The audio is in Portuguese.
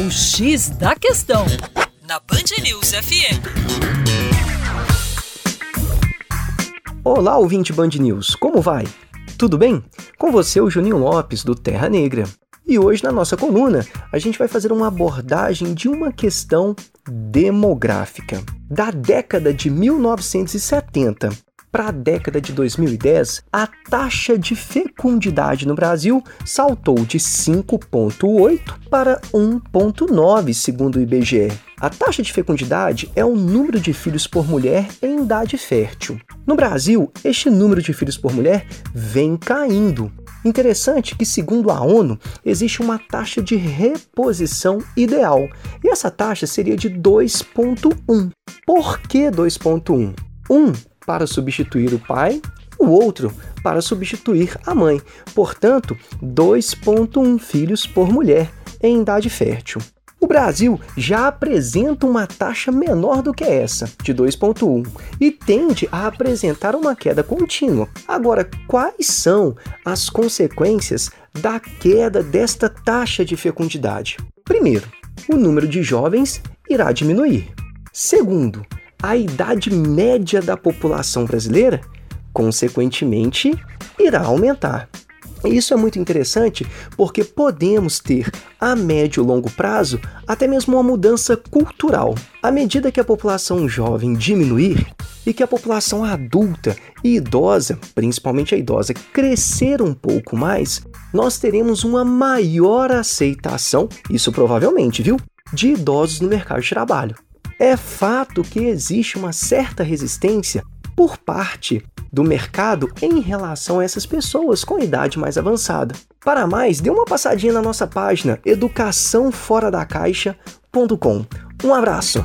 O X da Questão, na Band News FM. Olá, ouvinte Band News, como vai? Tudo bem? Com você, o Juninho Lopes, do Terra Negra. E hoje, na nossa coluna, a gente vai fazer uma abordagem de uma questão demográfica. Da década de 1970 para a década de 2010, a taxa de fecundidade no Brasil saltou de 5,8 para 1,9, segundo o IBGE. A taxa de fecundidade é o número de filhos por mulher em idade fértil. No Brasil, este número de filhos por mulher vem caindo. Interessante que, segundo a ONU, existe uma taxa de reposição ideal, e essa taxa seria de 2,1. Por que 2,1? 1 para substituir o pai, o outro para substituir a mãe. Portanto, 2,1 filhos por mulher em idade fértil. O Brasil já apresenta uma taxa menor do que essa, de 2,1, e tende a apresentar uma queda contínua. Agora, quais são as consequências da queda desta taxa de fecundidade? Primeiro, o número de jovens irá diminuir. Segundo, a idade média da população brasileira, consequentemente, irá aumentar. Isso é muito interessante porque podemos ter a médio e longo prazo até mesmo uma mudança cultural. À medida que a população jovem diminuir e que a população adulta e idosa, principalmente a idosa, crescer um pouco mais, nós teremos uma maior aceitação, isso provavelmente, viu, de idosos no mercado de trabalho. É fato que existe uma certa resistência por parte do mercado em relação a essas pessoas com idade mais avançada. Para mais, dê uma passadinha na nossa página educaçãoforadacaixa.com. Um abraço!